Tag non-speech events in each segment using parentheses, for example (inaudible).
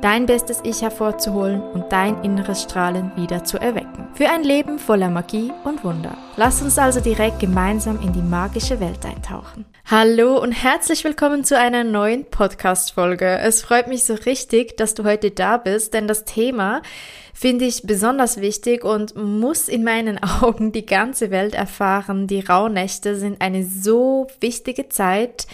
dein bestes Ich hervorzuholen und dein inneres Strahlen wieder zu erwecken. Für ein Leben voller Magie und Wunder. Lass uns also direkt gemeinsam in die magische Welt eintauchen. Hallo und herzlich willkommen zu einer neuen Podcast-Folge. Es freut mich so richtig, dass du heute da bist, denn das Thema finde ich besonders wichtig und muss in meinen (laughs) Augen die ganze Welt erfahren. Die Rauhnächte sind eine so wichtige Zeit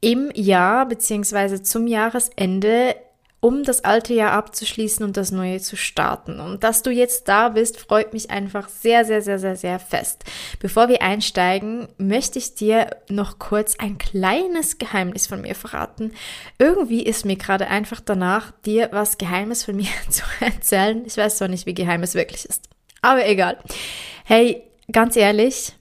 im Jahr bzw. zum Jahresende um das alte Jahr abzuschließen und das neue zu starten. Und dass du jetzt da bist, freut mich einfach sehr, sehr, sehr, sehr, sehr fest. Bevor wir einsteigen, möchte ich dir noch kurz ein kleines Geheimnis von mir verraten. Irgendwie ist mir gerade einfach danach, dir was Geheimes von mir (laughs) zu erzählen. Ich weiß zwar nicht, wie geheim es wirklich ist. Aber egal. Hey, ganz ehrlich,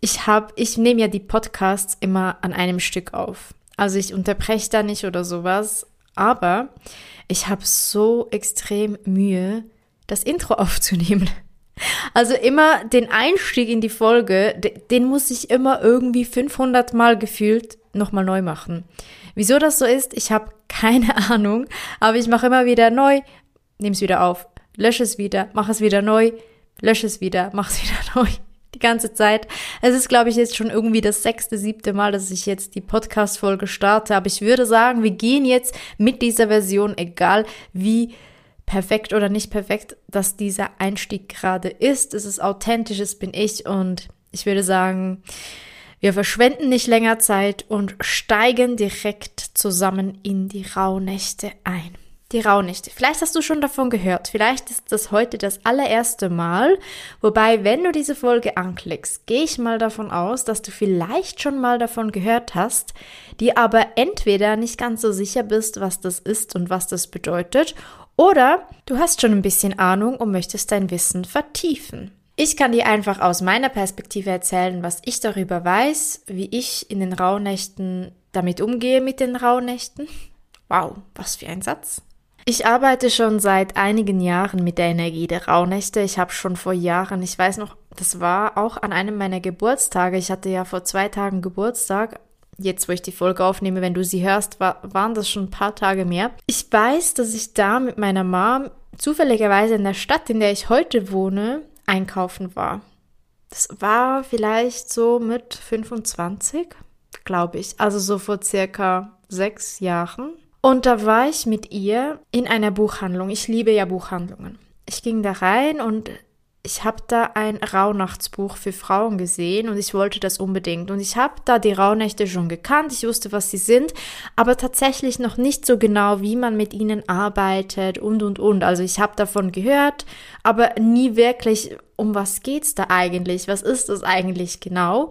ich habe, ich nehme ja die Podcasts immer an einem Stück auf. Also ich unterbreche da nicht oder sowas. Aber ich habe so extrem Mühe, das Intro (laughs) aufzunehmen. Also immer den Einstieg in die Folge, den muss ich immer irgendwie 500 Mal gefühlt nochmal neu machen. Wieso das so ist, ich habe keine (laughs) Ahnung, aber ich mache immer wieder neu, nehme es wieder auf, lösche es wieder, mache es wieder neu, lösche es wieder, mache es (laughs) wieder neu die ganze Zeit. Es ist, glaube ich, jetzt schon irgendwie das sechste, siebte Mal, dass ich jetzt die Podcast-Folge starte. Aber ich würde sagen, wir gehen jetzt mit dieser Version, egal wie perfekt oder nicht perfekt, dass dieser Einstieg gerade ist. Es ist authentisch, es bin ich und ich würde sagen, wir verschwenden nicht länger Zeit und steigen direkt zusammen in die Rauhnächte ein. Die Rauhnächte. Vielleicht hast du schon davon gehört. Vielleicht ist das heute das allererste Mal. Wobei, wenn du diese Folge anklickst, gehe ich mal davon aus, dass du vielleicht schon mal davon gehört hast, die aber entweder nicht ganz so sicher bist, was das ist und was das bedeutet, oder du hast schon ein bisschen Ahnung und möchtest dein Wissen vertiefen. Ich kann dir einfach aus meiner Perspektive erzählen, was ich darüber weiß, wie ich in den Rauhnächten damit umgehe mit den Rauhnächten. Wow, was für ein Satz. Ich arbeite schon seit einigen Jahren mit der Energie der Rauhnächte. Ich habe schon vor Jahren, ich weiß noch, das war auch an einem meiner Geburtstage. Ich hatte ja vor zwei Tagen Geburtstag. Jetzt, wo ich die Folge aufnehme, wenn du sie hörst, war, waren das schon ein paar Tage mehr. Ich weiß, dass ich da mit meiner Mom zufälligerweise in der Stadt, in der ich heute wohne, einkaufen war. Das war vielleicht so mit 25, glaube ich. Also so vor circa sechs Jahren. Und da war ich mit ihr in einer Buchhandlung. Ich liebe ja Buchhandlungen. Ich ging da rein und ich habe da ein Rauhnachtsbuch für Frauen gesehen und ich wollte das unbedingt. Und ich habe da die Rauhnächte schon gekannt, ich wusste, was sie sind, aber tatsächlich noch nicht so genau, wie man mit ihnen arbeitet und und und. Also ich habe davon gehört, aber nie wirklich, um was geht's da eigentlich? Was ist das eigentlich genau?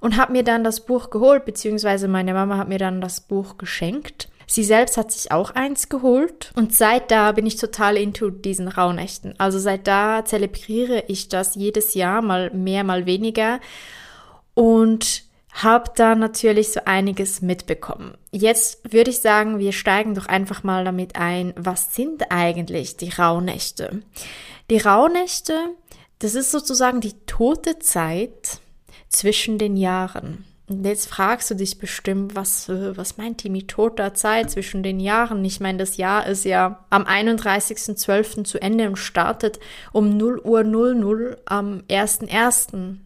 Und habe mir dann das Buch geholt, beziehungsweise meine Mama hat mir dann das Buch geschenkt. Sie selbst hat sich auch eins geholt und seit da bin ich total into diesen Rauhnächten. Also seit da zelebriere ich das jedes Jahr, mal mehr, mal weniger und habe da natürlich so einiges mitbekommen. Jetzt würde ich sagen, wir steigen doch einfach mal damit ein, was sind eigentlich die Rauhnächte? Die Rauhnächte, das ist sozusagen die tote Zeit zwischen den Jahren. Und jetzt fragst du dich bestimmt, was, was meint die mit toter Zeit zwischen den Jahren? Ich meine, das Jahr ist ja am 31.12. zu Ende und startet um 0 Uhr 00 am 1.1.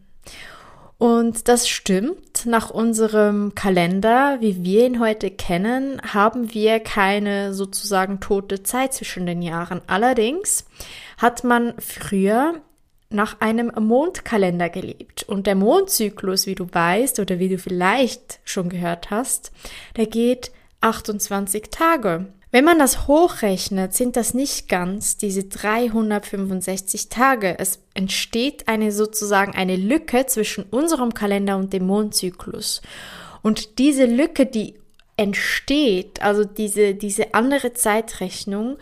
Und das stimmt. Nach unserem Kalender, wie wir ihn heute kennen, haben wir keine sozusagen tote Zeit zwischen den Jahren. Allerdings hat man früher nach einem Mondkalender gelebt. Und der Mondzyklus, wie du weißt oder wie du vielleicht schon gehört hast, der geht 28 Tage. Wenn man das hochrechnet, sind das nicht ganz diese 365 Tage. Es entsteht eine sozusagen eine Lücke zwischen unserem Kalender und dem Mondzyklus. Und diese Lücke, die entsteht, also diese, diese andere Zeitrechnung,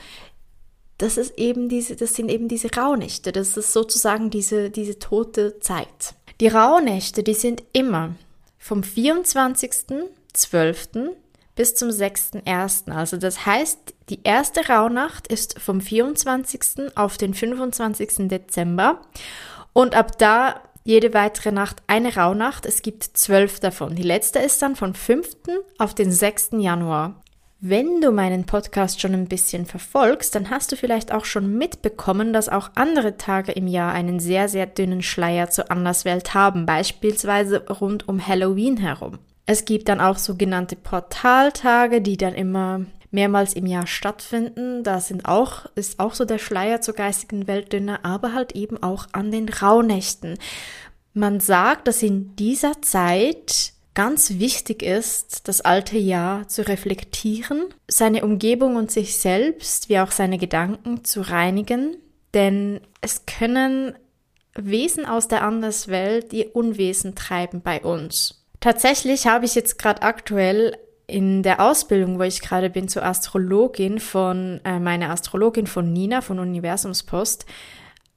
das ist eben diese, das sind eben diese Rauhnächte. Das ist sozusagen diese, diese tote Zeit. Die Rauhnächte, die sind immer vom 24.12. bis zum 6.1. Also das heißt, die erste Rauhnacht ist vom 24. auf den 25. Dezember und ab da jede weitere Nacht eine Rauhnacht. Es gibt zwölf davon. Die letzte ist dann vom 5. auf den 6. Januar. Wenn du meinen Podcast schon ein bisschen verfolgst, dann hast du vielleicht auch schon mitbekommen, dass auch andere Tage im Jahr einen sehr, sehr dünnen Schleier zur Anderswelt haben, beispielsweise rund um Halloween herum. Es gibt dann auch sogenannte Portaltage, die dann immer mehrmals im Jahr stattfinden. Da sind auch, ist auch so der Schleier zur geistigen Welt dünner, aber halt eben auch an den Rauhnächten. Man sagt, dass in dieser Zeit ganz wichtig ist, das alte Jahr zu reflektieren, seine Umgebung und sich selbst, wie auch seine Gedanken zu reinigen, denn es können Wesen aus der Anderswelt ihr Unwesen treiben bei uns. Tatsächlich habe ich jetzt gerade aktuell in der Ausbildung, wo ich gerade bin zur Astrologin von äh, meiner Astrologin von Nina von Universumspost,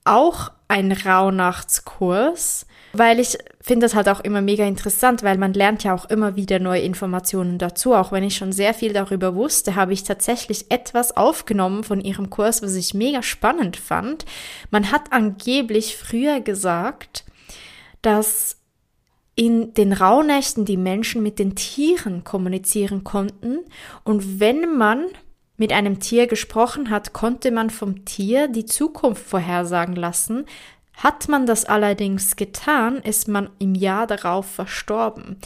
auch ein Rauhnachtskurs, weil ich finde das halt auch immer mega interessant, weil man lernt ja auch immer wieder neue Informationen dazu. Auch wenn ich schon sehr viel darüber wusste, habe ich tatsächlich etwas aufgenommen von ihrem Kurs, was ich mega spannend fand. Man hat angeblich früher gesagt, dass in den Rauhnächten die Menschen mit den Tieren kommunizieren konnten und wenn man mit einem Tier gesprochen hat, konnte man vom Tier die Zukunft vorhersagen lassen. Hat man das allerdings getan, ist man im Jahr darauf verstorben.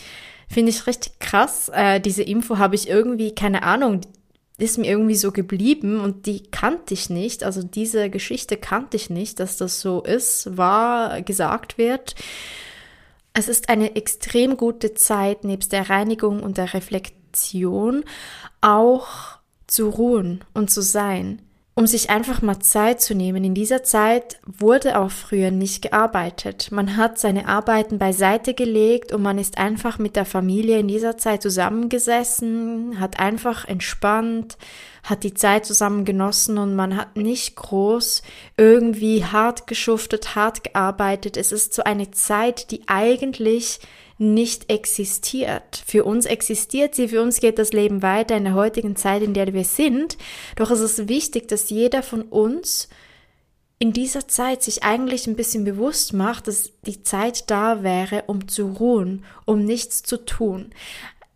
Finde ich richtig krass. Äh, diese Info habe ich irgendwie, keine Ahnung, ist mir irgendwie so geblieben und die kannte ich nicht. Also diese Geschichte kannte ich nicht, dass das so ist, war gesagt wird. Es ist eine extrem gute Zeit, nebst der Reinigung und der Reflexion auch zu ruhen und zu sein, um sich einfach mal Zeit zu nehmen. In dieser Zeit wurde auch früher nicht gearbeitet. Man hat seine Arbeiten beiseite gelegt und man ist einfach mit der Familie in dieser Zeit zusammengesessen, hat einfach entspannt, hat die Zeit zusammen genossen und man hat nicht groß irgendwie hart geschuftet, hart gearbeitet. Es ist so eine Zeit, die eigentlich nicht existiert. Für uns existiert sie, für uns geht das Leben weiter in der heutigen Zeit, in der wir sind. Doch es ist wichtig, dass jeder von uns in dieser Zeit sich eigentlich ein bisschen bewusst macht, dass die Zeit da wäre, um zu ruhen, um nichts zu tun.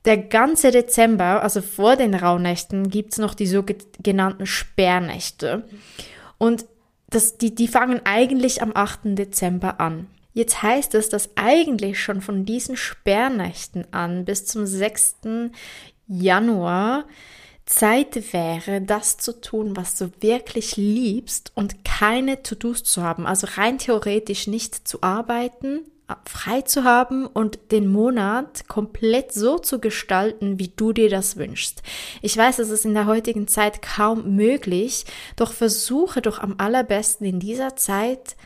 Der ganze Dezember, also vor den Rauhnächten, gibt's noch die sogenannten Sperrnächte. Und das, die, die fangen eigentlich am 8. Dezember an. Jetzt heißt es, dass eigentlich schon von diesen Sperrnächten an bis zum 6. Januar Zeit wäre, das zu tun, was du wirklich liebst und keine To-Dos zu haben. Also rein theoretisch nicht zu arbeiten, frei zu haben und den Monat komplett so zu gestalten, wie du dir das wünschst. Ich weiß, es ist in der heutigen Zeit kaum möglich, doch versuche doch am allerbesten in dieser Zeit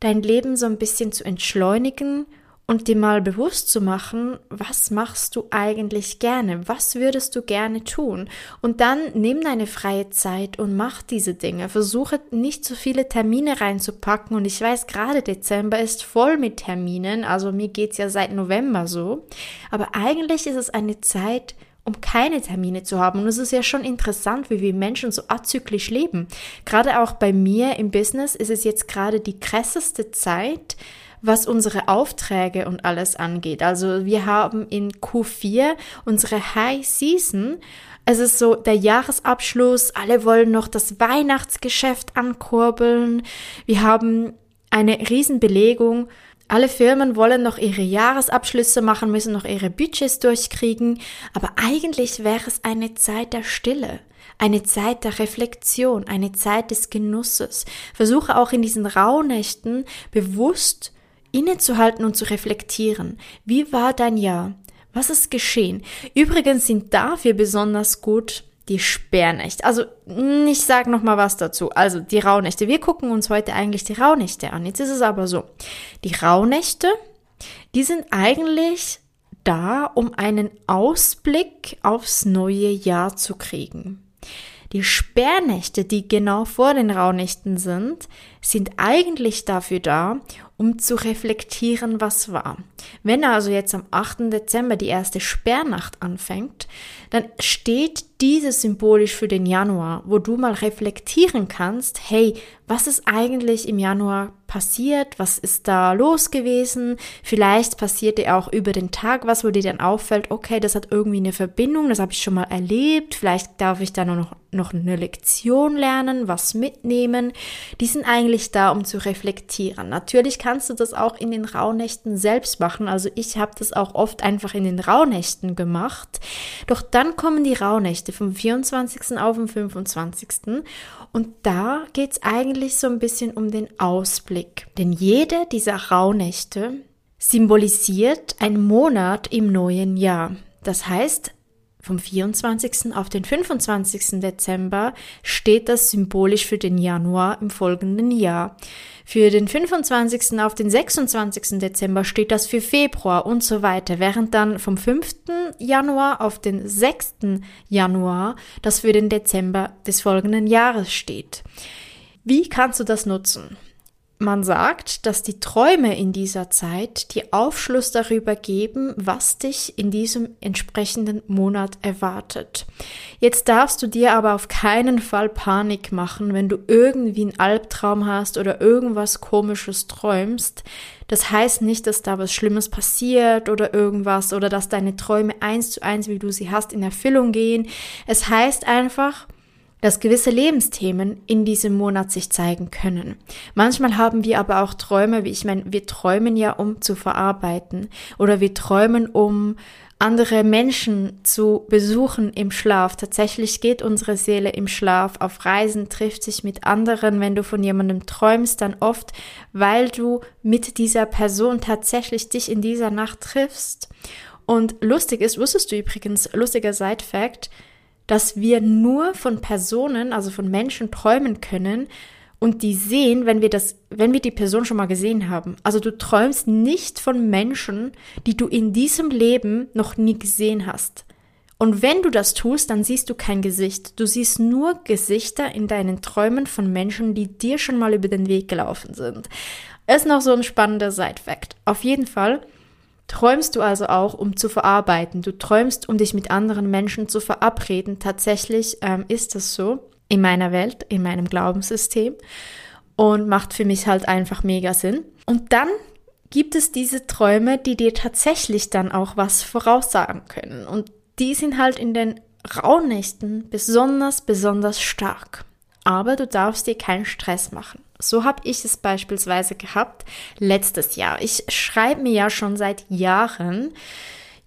dein Leben so ein bisschen zu entschleunigen und dir mal bewusst zu machen, was machst du eigentlich gerne? Was würdest du gerne tun? Und dann nimm deine freie Zeit und mach diese Dinge. Versuche nicht so viele Termine reinzupacken. Und ich weiß, gerade Dezember ist voll mit Terminen. Also mir geht's ja seit November so. Aber eigentlich ist es eine Zeit, um keine Termine zu haben. Und es ist ja schon interessant, wie wir Menschen so azyklisch leben. Gerade auch bei mir im Business ist es jetzt gerade die krasseste Zeit, was unsere Aufträge und alles angeht. Also wir haben in Q4 unsere High Season. Es ist so der Jahresabschluss. Alle wollen noch das Weihnachtsgeschäft ankurbeln. Wir haben eine Riesenbelegung. Alle Firmen wollen noch ihre Jahresabschlüsse machen, müssen noch ihre Budgets durchkriegen, aber eigentlich wäre es eine Zeit der Stille, eine Zeit der Reflexion, eine Zeit des Genusses. Versuche auch in diesen Rauhnächten bewusst innezuhalten und zu reflektieren. Wie war dein Jahr? Was ist geschehen? Übrigens sind dafür besonders gut die Sperrnächte. Also ich sage noch mal was dazu. Also die Rauhnächte. Wir gucken uns heute eigentlich die Rauhnächte an. Jetzt ist es aber so: Die Rauhnächte, die sind eigentlich da, um einen Ausblick aufs neue Jahr zu kriegen. Die Sperrnächte, die genau vor den Rauhnächten sind, sind eigentlich dafür da, um zu reflektieren, was war. Wenn also jetzt am 8. Dezember die erste Sperrnacht anfängt, dann steht diese symbolisch für den Januar, wo du mal reflektieren kannst, hey, was ist eigentlich im Januar passiert? Was ist da los gewesen? Vielleicht passiert dir auch über den Tag was, wo dir dann auffällt, okay, das hat irgendwie eine Verbindung, das habe ich schon mal erlebt. Vielleicht darf ich da noch, noch eine Lektion lernen, was mitnehmen. Die sind eigentlich da, um zu reflektieren. Natürlich kannst du das auch in den Rauhnächten selbst machen. Also ich habe das auch oft einfach in den Rauhnächten gemacht. Doch dann kommen die Rauhnächte vom 24. auf den 25. Und da geht es eigentlich so ein bisschen um den Ausblick. Denn jede dieser Rauhnächte symbolisiert einen Monat im neuen Jahr. Das heißt, vom 24. auf den 25. Dezember steht das symbolisch für den Januar im folgenden Jahr. Für den 25. auf den 26. Dezember steht das für Februar und so weiter, während dann vom 5. Januar auf den 6. Januar das für den Dezember des folgenden Jahres steht. Wie kannst du das nutzen? Man sagt, dass die Träume in dieser Zeit dir Aufschluss darüber geben, was dich in diesem entsprechenden Monat erwartet. Jetzt darfst du dir aber auf keinen Fall Panik machen, wenn du irgendwie einen Albtraum hast oder irgendwas komisches träumst. Das heißt nicht, dass da was Schlimmes passiert oder irgendwas oder dass deine Träume eins zu eins, wie du sie hast, in Erfüllung gehen. Es heißt einfach, dass gewisse Lebensthemen in diesem Monat sich zeigen können. Manchmal haben wir aber auch Träume, wie ich meine, wir träumen ja, um zu verarbeiten oder wir träumen, um andere Menschen zu besuchen im Schlaf. Tatsächlich geht unsere Seele im Schlaf auf Reisen, trifft sich mit anderen. Wenn du von jemandem träumst, dann oft, weil du mit dieser Person tatsächlich dich in dieser Nacht triffst. Und lustig ist, wusstest du übrigens, lustiger Side-Fact, dass wir nur von Personen, also von Menschen träumen können und die sehen, wenn wir das, wenn wir die Person schon mal gesehen haben. Also du träumst nicht von Menschen, die du in diesem Leben noch nie gesehen hast. Und wenn du das tust, dann siehst du kein Gesicht. Du siehst nur Gesichter in deinen Träumen von Menschen, die dir schon mal über den Weg gelaufen sind. Ist noch so ein spannender Side-Fact. Auf jeden Fall Träumst du also auch, um zu verarbeiten? Du träumst, um dich mit anderen Menschen zu verabreden. Tatsächlich ähm, ist das so in meiner Welt, in meinem Glaubenssystem und macht für mich halt einfach mega Sinn. Und dann gibt es diese Träume, die dir tatsächlich dann auch was voraussagen können. Und die sind halt in den Rauhnächten besonders, besonders stark. Aber du darfst dir keinen Stress machen. So habe ich es beispielsweise gehabt letztes Jahr. Ich schreibe mir ja schon seit Jahren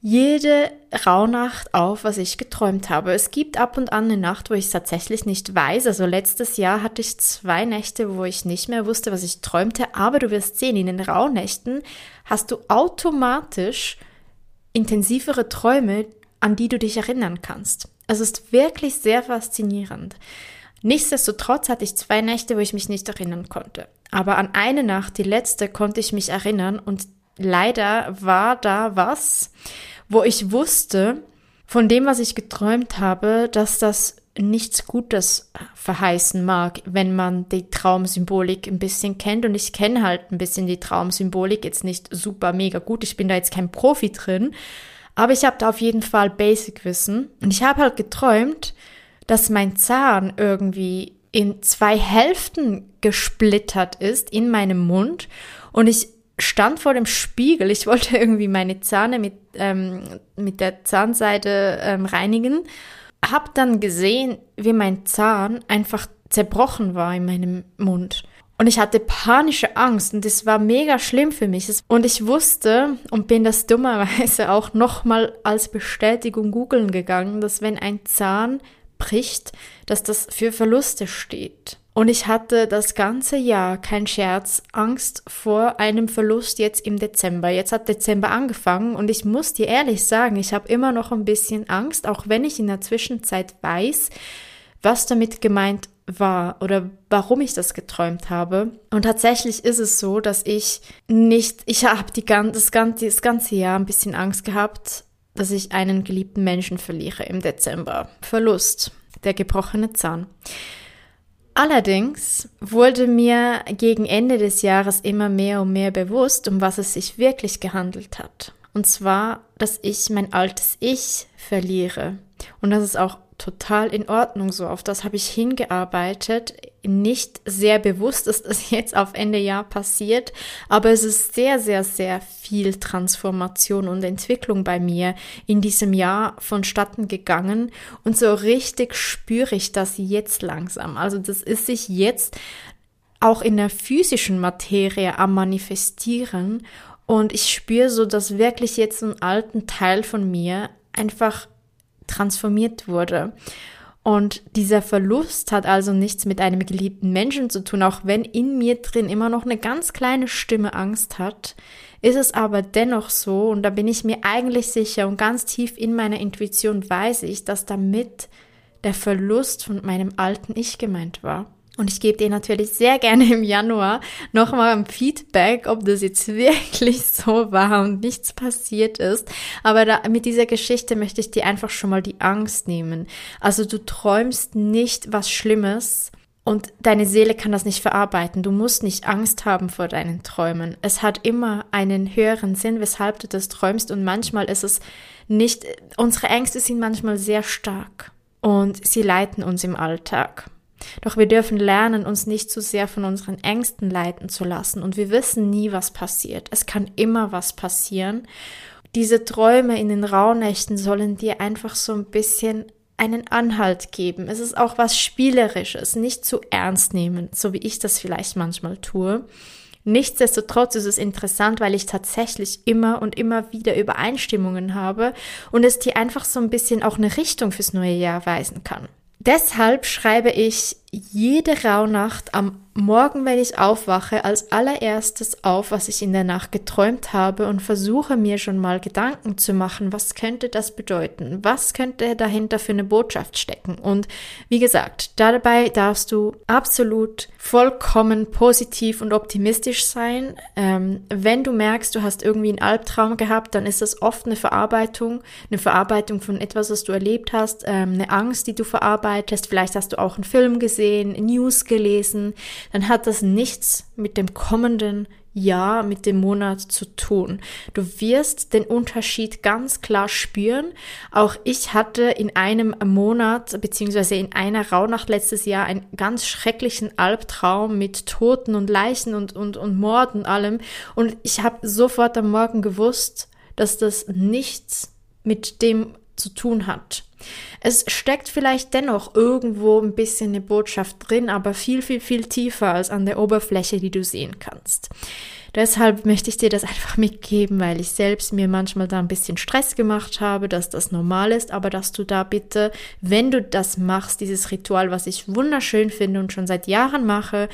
jede Rauhnacht auf, was ich geträumt habe. Es gibt ab und an eine Nacht, wo ich es tatsächlich nicht weiß. Also letztes Jahr hatte ich zwei Nächte, wo ich nicht mehr wusste, was ich träumte. Aber du wirst sehen, in den Rauhnächten hast du automatisch intensivere Träume, an die du dich erinnern kannst. Es ist wirklich sehr faszinierend. Nichtsdestotrotz hatte ich zwei Nächte, wo ich mich nicht erinnern konnte. Aber an eine Nacht, die letzte, konnte ich mich erinnern und leider war da was, wo ich wusste, von dem, was ich geträumt habe, dass das nichts Gutes verheißen mag, wenn man die Traumsymbolik ein bisschen kennt. Und ich kenne halt ein bisschen die Traumsymbolik, jetzt nicht super mega gut. Ich bin da jetzt kein Profi drin. Aber ich habe da auf jeden Fall Basic-Wissen. Und ich habe halt geträumt, dass mein Zahn irgendwie in zwei Hälften gesplittert ist in meinem Mund und ich stand vor dem Spiegel. Ich wollte (laughs) irgendwie meine Zähne mit, ähm, mit der Zahnseide ähm, reinigen. Hab dann gesehen, wie mein Zahn einfach zerbrochen war in meinem Mund. Und ich hatte panische Angst und das war mega schlimm für mich. Und ich wusste und bin das dummerweise (laughs) auch nochmal als Bestätigung googeln gegangen, dass wenn ein Zahn bricht, dass das für Verluste steht. Und ich hatte das ganze Jahr, kein Scherz, Angst vor einem Verlust jetzt im Dezember. Jetzt hat Dezember angefangen und ich muss dir ehrlich sagen, ich habe immer noch ein bisschen Angst, auch wenn ich in der Zwischenzeit weiß, was damit gemeint war oder warum ich das geträumt habe. Und tatsächlich ist es so, dass ich nicht, ich habe die ganze, das ganze Jahr ein bisschen Angst gehabt, dass ich einen geliebten Menschen verliere im Dezember. Verlust. der gebrochene Zahn. Allerdings wurde mir gegen Ende des Jahres immer mehr und mehr bewusst, um was es sich wirklich gehandelt hat. Und zwar, dass ich mein altes Ich verliere. Und das ist auch total in Ordnung so. Auf das habe ich hingearbeitet. Nicht sehr bewusst ist es (laughs) jetzt auf Ende Jahr passiert, aber es ist sehr, sehr, sehr viel Transformation und Entwicklung bei mir in diesem Jahr vonstatten gegangen. Und so richtig spüre ich das jetzt langsam. Also das ist sich jetzt auch in der physischen Materie am Manifestieren. Und ich spüre so, dass wirklich jetzt ein alten Teil von mir einfach transformiert wurde. Und dieser Verlust hat also nichts mit einem geliebten Menschen zu tun, auch wenn in mir drin immer noch eine ganz kleine Stimme Angst hat, ist es aber dennoch so, und da bin ich mir eigentlich sicher und ganz tief in meiner Intuition weiß ich, dass damit der Verlust von meinem alten Ich gemeint war. Und ich gebe dir natürlich sehr gerne im Januar nochmal ein Feedback, ob das jetzt wirklich (laughs) so war und nichts passiert ist. Aber da, mit dieser Geschichte möchte ich dir einfach schon mal die Angst nehmen. Also du träumst nicht was Schlimmes und deine Seele kann das nicht verarbeiten. Du musst nicht Angst haben vor deinen Träumen. Es hat immer einen höheren Sinn, weshalb du das träumst. Und manchmal ist es nicht, unsere Ängste sind manchmal sehr stark und sie leiten uns im Alltag. Doch wir dürfen lernen, uns nicht zu sehr von unseren Ängsten leiten zu lassen. Und wir wissen nie, was passiert. Es kann immer was passieren. Diese Träume in den Rauhnächten sollen dir einfach so ein bisschen einen Anhalt geben. Es ist auch was Spielerisches, nicht zu ernst nehmen, so wie ich das vielleicht manchmal tue. Nichtsdestotrotz ist es interessant, weil ich tatsächlich immer und immer wieder Übereinstimmungen habe und es dir einfach so ein bisschen auch eine Richtung fürs neue Jahr weisen kann. Deshalb schreibe ich jede Rauhnacht am Morgen, wenn ich aufwache, als allererstes auf, was ich in der Nacht geträumt habe und versuche mir schon mal Gedanken zu machen, was könnte das bedeuten? Was könnte dahinter für eine Botschaft stecken? Und wie gesagt, dabei darfst du absolut vollkommen positiv und optimistisch sein. Ähm, wenn du merkst, du hast irgendwie einen Albtraum gehabt, dann ist das oft eine Verarbeitung, eine Verarbeitung von etwas, was du erlebt hast, ähm, eine Angst, die du verarbeitest. Vielleicht hast du auch einen Film gesehen, News gelesen dann hat das nichts mit dem kommenden Jahr, mit dem Monat zu tun. Du wirst den Unterschied ganz klar spüren. Auch ich hatte in einem Monat beziehungsweise in einer Rauhnacht letztes Jahr einen ganz schrecklichen Albtraum mit Toten und Leichen und, und, und Mord und allem. Und ich habe sofort am Morgen gewusst, dass das nichts mit dem zu tun hat. Es steckt vielleicht dennoch irgendwo ein bisschen eine Botschaft drin, aber viel, viel, viel tiefer als an der Oberfläche, die du sehen kannst. Deshalb möchte ich dir das (laughs) einfach mitgeben, weil ich selbst mir manchmal da ein bisschen Stress gemacht habe, dass das normal ist, aber dass du da bitte, wenn du das machst, dieses Ritual, was ich wunderschön finde und schon seit Jahren mache,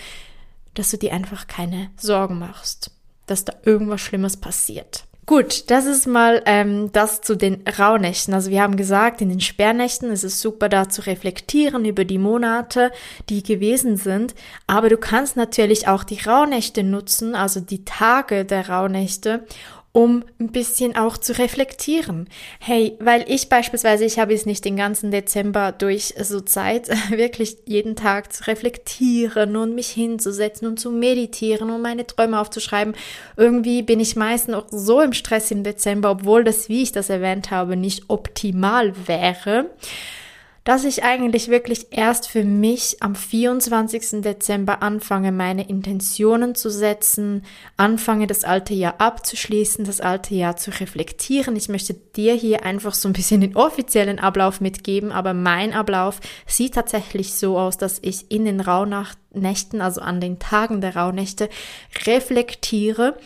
dass du dir einfach keine Sorgen machst, dass da irgendwas Schlimmes passiert. Gut, das ist mal ähm, das zu den Rauhnächten. Also wir haben gesagt, in den Sperrnächten ist es super da zu reflektieren über die Monate, die gewesen sind. Aber du kannst natürlich auch die Rauhnächte nutzen, also die Tage der Rauhnächte, um ein bisschen auch zu reflektieren. Hey, weil ich beispielsweise, ich habe es nicht den ganzen Dezember durch so Zeit, (laughs) wirklich jeden Tag zu reflektieren und mich hinzusetzen und zu meditieren und meine Träume aufzuschreiben. Irgendwie bin ich meistens auch so im Stress im Dezember, obwohl das, wie ich das erwähnt habe, nicht optimal wäre dass ich eigentlich wirklich erst für mich am 24. Dezember anfange, meine Intentionen zu setzen, anfange das alte Jahr abzuschließen, das alte Jahr zu reflektieren. Ich möchte dir hier einfach so ein bisschen den offiziellen Ablauf mitgeben, aber mein Ablauf sieht tatsächlich so aus, dass ich in den Rauhnächten, also an den Tagen der Rauhnächte, reflektiere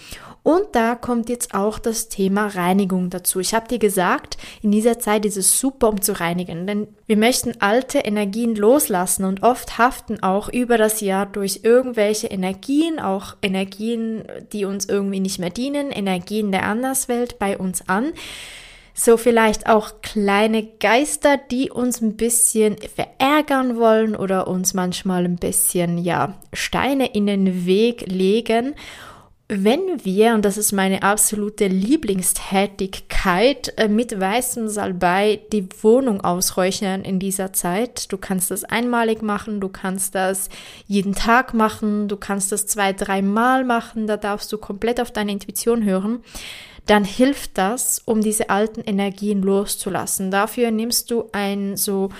und da kommt jetzt auch das Thema Reinigung dazu. Ich habe dir gesagt, in dieser Zeit ist es super, um zu reinigen, denn wir möchten alte Energien loslassen und oft haften auch über das Jahr durch irgendwelche Energien, auch Energien, die uns irgendwie nicht mehr dienen, Energien der Anderswelt bei uns an so vielleicht auch kleine Geister, die uns ein bisschen verärgern wollen oder uns manchmal ein bisschen, ja, Steine in den Weg legen. Wenn wir, und das ist meine absolute Lieblingstätigkeit, äh, mit weißem Salbei die Wohnung ausräuchern in dieser Zeit, du kannst das einmalig machen, du kannst das jeden Tag machen, du kannst das zwei, dreimal machen, da darfst du komplett auf deine Intuition hören, dann hilft das, um diese alten Energien loszulassen. Dafür nimmst du ein so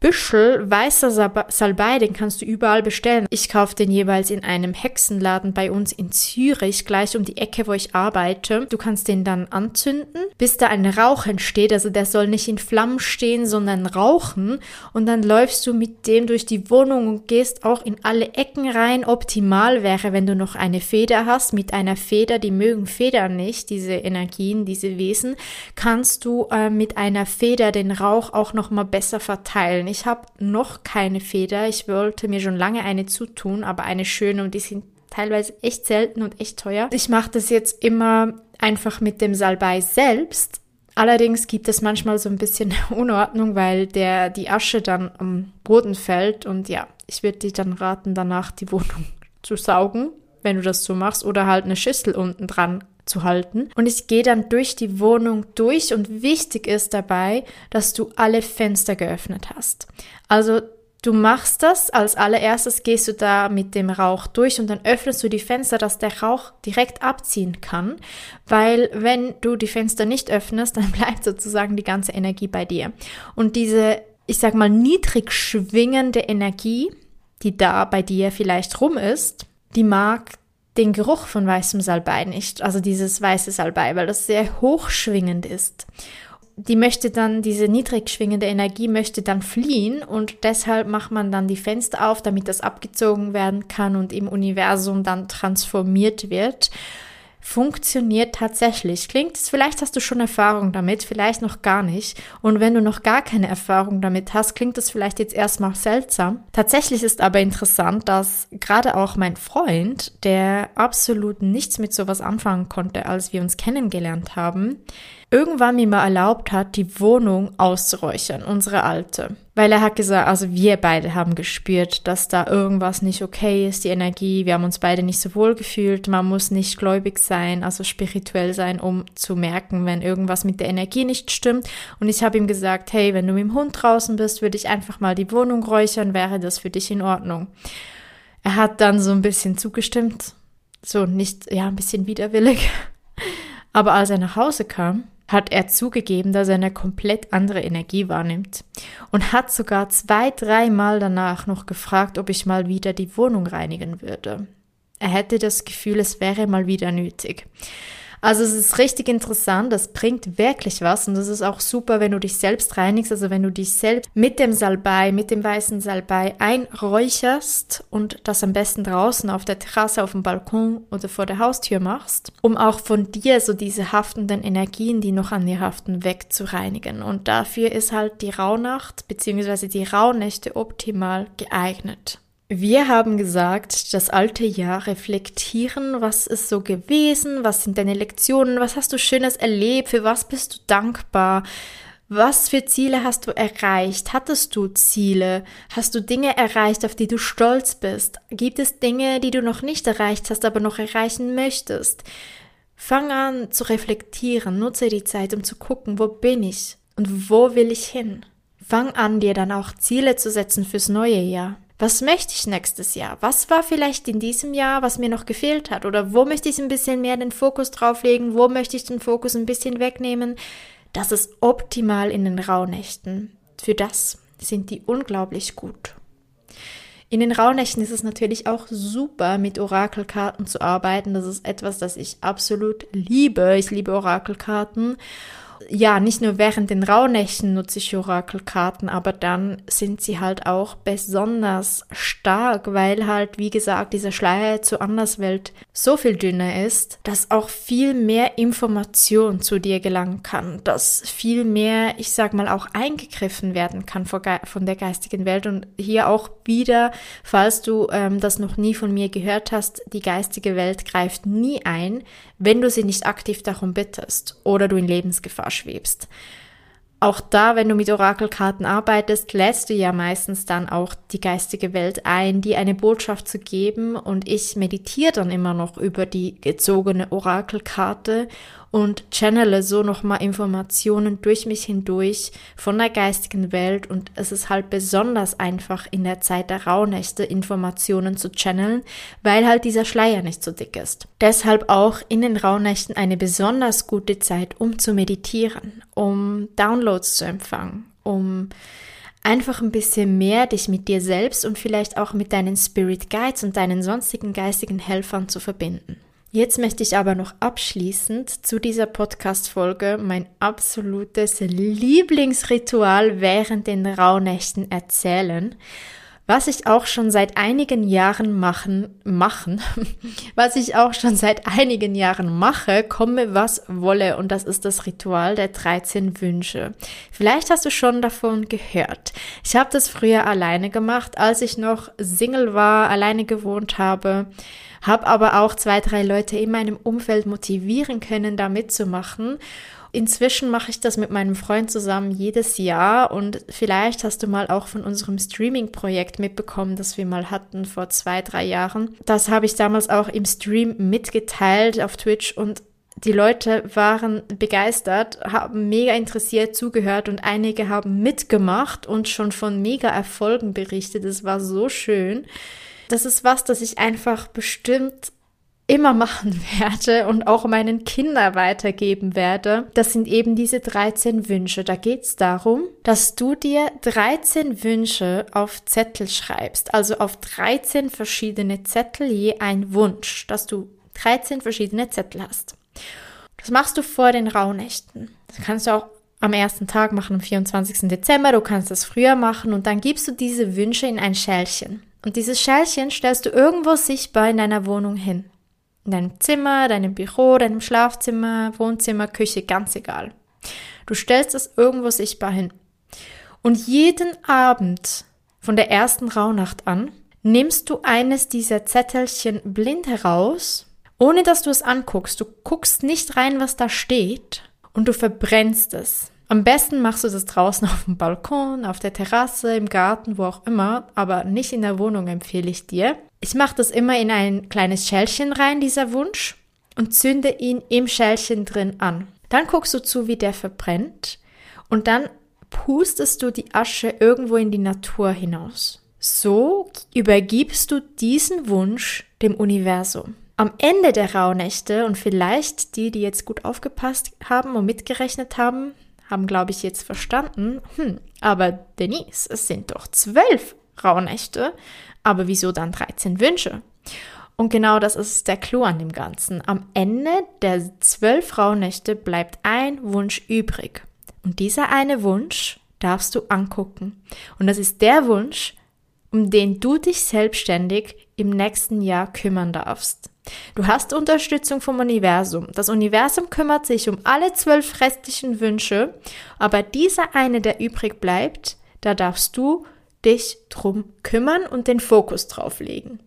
Büschel weißer Salbei, den kannst du überall bestellen. Ich kaufe den jeweils in einem Hexenladen bei uns in Zürich, gleich um die Ecke, wo ich arbeite. Du kannst den dann anzünden, bis da ein Rauch entsteht. Also der soll nicht in Flammen stehen, sondern rauchen. Und dann läufst du mit dem durch die Wohnung und gehst auch in alle Ecken rein. Optimal wäre, wenn du noch eine Feder hast. Mit einer Feder, die mögen Federn nicht, diese Energien, diese Wesen, kannst du äh, mit einer Feder den Rauch auch noch mal besser verteilen. Ich habe noch keine Feder. Ich wollte mir schon lange eine zutun, aber eine schöne und die sind teilweise echt selten und echt teuer. Ich mache das jetzt immer einfach mit dem Salbei selbst. Allerdings gibt es manchmal so ein bisschen (laughs) Unordnung, weil der, die Asche dann am Boden fällt und ja, ich würde dir dann raten, danach die Wohnung (laughs) zu saugen, wenn du das so machst, oder halt eine Schüssel unten dran zu halten. Und ich gehe dann durch die Wohnung durch und wichtig ist dabei, dass du alle Fenster geöffnet hast. Also Du machst das, als allererstes gehst du da mit dem Rauch durch und dann öffnest du die Fenster, dass der Rauch direkt abziehen kann, weil wenn du die Fenster nicht öffnest, (laughs) dann bleibt sozusagen die ganze Energie bei dir. Und diese, ich sag mal, niedrig schwingende Energie, die da bei dir vielleicht rum ist, die mag den Geruch von weißem Salbei nicht, also dieses weiße Salbei, weil das sehr hochschwingend ist. Die möchte dann, diese niedrig schwingende Energie möchte dann fliehen und deshalb macht man dann die Fenster auf, damit das abgezogen werden kann und im Universum dann transformiert wird funktioniert tatsächlich. Klingt es, vielleicht hast du schon Erfahrung damit, vielleicht noch gar nicht. Und wenn du noch gar keine Erfahrung damit hast, klingt es vielleicht jetzt erstmal seltsam. Tatsächlich ist aber interessant, dass gerade auch mein Freund, der absolut nichts mit sowas anfangen konnte, als wir uns kennengelernt haben, irgendwann mir mal erlaubt hat, die Wohnung auszuräuchern, unsere alte. Weil er hat gesagt, also wir beide haben gespürt, dass da irgendwas nicht okay ist, die Energie, wir haben uns beide nicht so wohl gefühlt, man muss nicht gläubig sein, also spirituell sein, um zu merken, wenn irgendwas mit der Energie nicht stimmt. Und ich habe ihm gesagt, hey, wenn du mit dem Hund draußen bist, würde ich einfach mal die Wohnung räuchern, wäre das für dich in Ordnung. Er hat dann so ein bisschen zugestimmt, so nicht, ja, ein bisschen widerwillig. (laughs) Aber als er nach Hause kam, hat er zugegeben, dass er eine komplett andere Energie wahrnimmt und hat sogar zwei, dreimal danach noch gefragt, ob ich mal wieder die Wohnung reinigen würde. Er hätte das Gefühl, es wäre mal wieder nötig. Also es ist richtig interessant, das bringt wirklich was und das ist auch super, wenn du dich selbst reinigst, also wenn du dich selbst mit dem Salbei, mit dem weißen Salbei einräucherst und das am besten draußen auf der Terrasse, auf dem Balkon oder vor der Haustür machst, um auch von dir so diese haftenden Energien, die noch an dir haften, wegzureinigen. Und dafür ist halt die Rauhnacht bzw. die Rauhnächte optimal geeignet. Wir haben gesagt, das alte Jahr reflektieren, was ist so gewesen, was sind deine Lektionen, was hast du Schönes erlebt, für was bist du dankbar, was für Ziele hast du erreicht? Hattest du Ziele? Hast du Dinge erreicht, auf die du stolz bist? Gibt es Dinge, die du noch nicht erreicht hast, aber noch erreichen möchtest? Fang an zu reflektieren, nutze die Zeit, um zu gucken, wo bin ich und wo will ich hin? Fang an, dir dann auch Ziele zu setzen fürs neue Jahr was möchte ich nächstes Jahr? Was war vielleicht in diesem Jahr, was mir noch gefehlt hat? Oder wo möchte ich ein bisschen mehr den Fokus drauflegen? Wo möchte ich den Fokus ein bisschen wegnehmen? Das ist optimal in den Rauhnächten. Für das sind die unglaublich gut. In den Rauhnächten ist es natürlich auch super, mit Orakelkarten zu arbeiten. Das ist etwas, das ich absolut liebe. Ich liebe Orakelkarten ja, nicht nur während den Rauhnächten nutze ich Orakelkarten, aber dann sind sie halt auch besonders stark, weil halt, wie gesagt, dieser Schleier zur Anderswelt so viel dünner ist, dass auch viel mehr Information zu dir gelangen kann, dass viel mehr, ich sag mal, auch eingegriffen werden kann von der geistigen Welt. Und hier auch wieder, falls du ähm, das noch nie von mir gehört hast, die geistige Welt greift nie ein, wenn du sie nicht aktiv darum bittest oder du in Lebensgefahr schwebst. auch da, wenn du mit Orakelkarten arbeitest, lädst du ja meistens dann auch die geistige Welt ein, die eine Botschaft zu geben. Und ich meditiere dann immer noch über die gezogene Orakelkarte und channele so nochmal Informationen durch mich hindurch von der geistigen Welt. Und es ist halt besonders einfach in der Zeit der Rauhnächte Informationen zu channeln, weil halt dieser Schleier nicht so dick ist. Deshalb auch in den Rauhnächten eine besonders gute Zeit, um zu meditieren, um Downloads zu empfangen, um einfach ein bisschen mehr dich mit dir selbst und vielleicht auch mit deinen Spirit Guides und deinen sonstigen geistigen Helfern zu verbinden. Jetzt möchte ich aber noch abschließend zu dieser Podcast-Folge mein absolutes Lieblingsritual während den Rauhnächten erzählen. Was ich auch schon seit einigen Jahren machen, machen, (laughs) was ich auch schon seit einigen Jahren mache, komme was wolle. Und das ist das Ritual der 13 Wünsche. Vielleicht hast du schon davon gehört. Ich habe das früher alleine gemacht, als ich noch Single war, alleine gewohnt habe habe aber auch zwei, drei Leute in meinem Umfeld motivieren können, da mitzumachen. Inzwischen mache ich das mit meinem Freund zusammen jedes Jahr und vielleicht hast du mal auch von unserem Streaming-Projekt mitbekommen, das wir mal hatten vor zwei, drei Jahren. Das habe ich damals auch im Stream mitgeteilt auf Twitch und die Leute waren begeistert, haben mega interessiert zugehört und einige haben mitgemacht und schon von mega Erfolgen berichtet. Es war so schön. Das ist was, das ich einfach bestimmt immer machen (laughs) werde und auch meinen Kindern weitergeben werde. Das sind eben diese 13 Wünsche. Da geht es darum, dass du dir 13 Wünsche auf Zettel schreibst. Also auf 13 verschiedene Zettel je ein Wunsch, dass du 13 verschiedene Zettel hast. Das machst du vor den Rauhnächten. Das kannst du auch am ersten Tag machen, am 24. Dezember. Du kannst das früher machen und dann gibst du diese Wünsche in ein Schälchen. Und dieses Schälchen stellst du irgendwo sichtbar in deiner Wohnung hin. In deinem Zimmer, deinem Büro, deinem Schlafzimmer, Wohnzimmer, Küche, ganz egal. Du stellst es irgendwo sichtbar hin. Und jeden Abend von der ersten Rauhnacht an nimmst du eines dieser Zettelchen blind heraus, ohne dass du es anguckst. Du guckst nicht rein, was da steht und du verbrennst es. Am besten machst du das draußen (laughs) auf dem Balkon, auf der Terrasse, im Garten, wo auch immer, aber nicht in der Wohnung empfehle ich dir. Ich mache das immer in ein kleines Schälchen rein, dieser Wunsch, und zünde ihn im Schälchen drin an. Dann guckst du zu, wie der verbrennt und dann pustest du die Asche irgendwo in die Natur hinaus. So übergibst du diesen Wunsch dem Universum. Am Ende der Rauhnächte und vielleicht die, die jetzt gut aufgepasst haben und mitgerechnet haben, haben, glaube ich, jetzt verstanden, hm, aber Denise, es sind doch zwölf Rauhnächte, aber wieso dann 13 Wünsche? Und genau das ist der Clou an dem Ganzen. Am Ende der zwölf Rauhnächte bleibt ein Wunsch übrig. Und dieser eine Wunsch darfst du angucken. Und das ist der Wunsch, um den du dich selbstständig im nächsten Jahr kümmern darfst. Du hast Unterstützung vom Universum. Das Universum kümmert sich um alle zwölf restlichen Wünsche, aber dieser eine, der übrig bleibt, da darfst du dich drum kümmern und den Fokus drauf legen.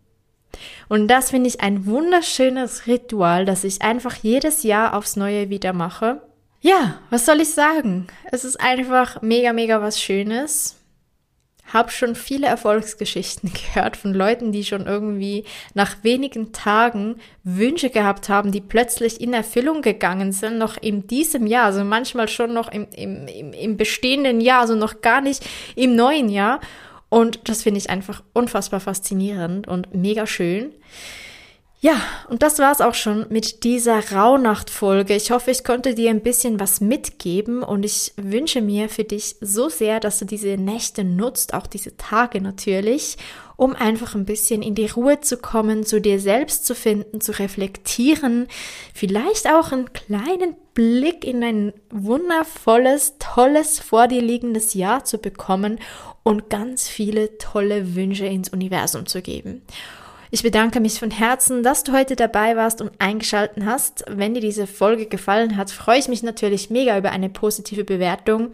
Und das finde ich ein wunderschönes Ritual, das ich einfach jedes Jahr aufs Neue wieder mache. Ja, was soll ich sagen? Es ist einfach mega, mega was Schönes habe schon viele Erfolgsgeschichten (laughs) gehört von Leuten, die schon irgendwie nach wenigen Tagen Wünsche gehabt haben, die plötzlich in Erfüllung gegangen sind, noch in diesem Jahr, also manchmal schon noch im, im, im bestehenden Jahr, also noch gar nicht im neuen Jahr. Und das finde ich einfach unfassbar faszinierend und mega schön. Ja, und das war's auch schon mit dieser Rauhnacht-Folge. Ich hoffe, ich konnte dir ein bisschen was mitgeben und ich wünsche mir für dich so sehr, dass du diese Nächte nutzt, auch diese Tage natürlich, um einfach ein bisschen in die Ruhe zu kommen, zu dir selbst zu finden, zu reflektieren, vielleicht auch einen kleinen Blick in ein wundervolles, tolles, vor dir liegendes Jahr zu bekommen und ganz viele tolle Wünsche ins Universum zu geben. Ich bedanke mich von Herzen, dass du heute dabei warst und eingeschalten hast. Wenn dir diese Folge gefallen hat, freue ich mich natürlich mega über eine positive Bewertung.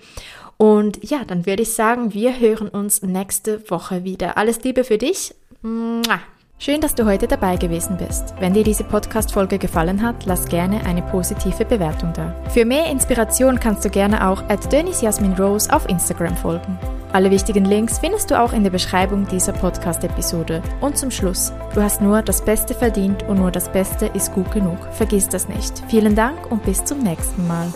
Und ja, dann würde ich sagen, wir hören uns nächste Woche wieder. Alles Liebe für dich. Schön, dass du heute dabei gewesen bist. Wenn dir diese Podcast-Folge gefallen hat, lass gerne eine positive Bewertung da. Für mehr Inspiration kannst du gerne auch at Dennis Jasmin Rose auf Instagram folgen. Alle wichtigen Links findest du auch in der Beschreibung dieser Podcast-Episode. Und zum Schluss, du hast nur das Beste verdient und nur das Beste ist gut genug. Vergiss das nicht. Vielen Dank und bis zum nächsten Mal.